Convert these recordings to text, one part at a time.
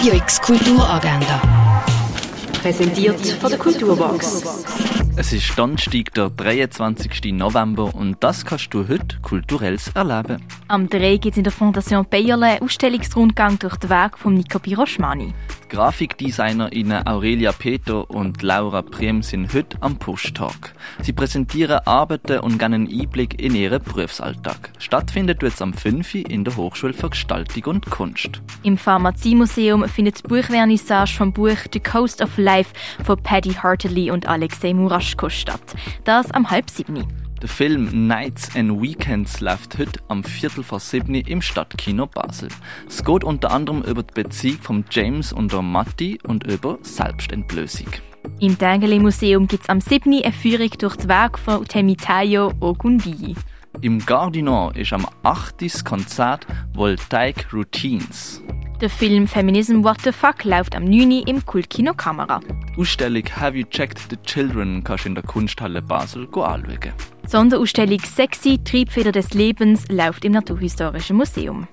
Radio X Kulturagenda. Präsentiert von der Kulturbox. Es ist Donnerstag, der 23. November und das kannst du heute kulturelles erleben. Am 3 gibt es in der Fondation Bayerle einen Ausstellungsrundgang durch den Weg von Nico Piroschmani. GrafikdesignerInnen Aurelia Peter und Laura Priem sind heute am Push-Talk. Sie präsentieren Arbeiten und geben einen Einblick in ihren Berufsalltag. Stattfindet jetzt am 5. in der Hochschule für Gestaltung und Kunst. Im Pharmaziemuseum findet die Buchvernissage vom Buch The Coast of Life von Paddy Hartley und Alexei Muraschko statt. Das am halb sieben. Der Film Nights and Weekends läuft heute am Viertel vor sieben im Stadtkino Basel. Es geht unter anderem über die Beziehung von James und der Matti und über Selbstentblößung. Im Tengeli Museum gibt es am 7. eine Führung durch das Werk von Temitayo Ogunbiyi. Im Gardinor ist am 8. das Konzert Voltaic Routines. Der Film Feminism What the Fuck läuft am 9. im Kultkino Kamera. Die Ausstellung Have You Checked the Children kannst du in der Kunsthalle Basel anschauen. Die Sonderausstellung Sexy Triebfeder des Lebens läuft im Naturhistorischen Museum.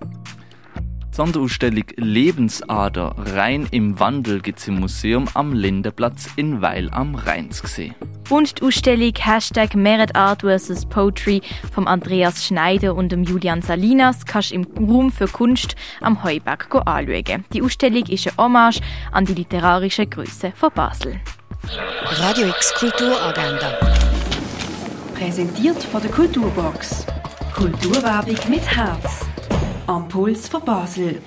Die Sonderausstellung Lebensader rein im Wandel gibt es im Museum am Lindeplatz in Weil am Rhein zu sehen. Und die Ausstellung Hashtag Merit Art vs. Poetry vom Andreas Schneider und dem Julian Salinas kannst du im Raum für Kunst am Heuberg anschauen. Die Ausstellung ist eine Hommage an die literarische Größe von Basel. Radio X Kulturagenda. Präsentiert von der Kulturbox. Kulturwerbung mit Herz. Am Puls von Basel.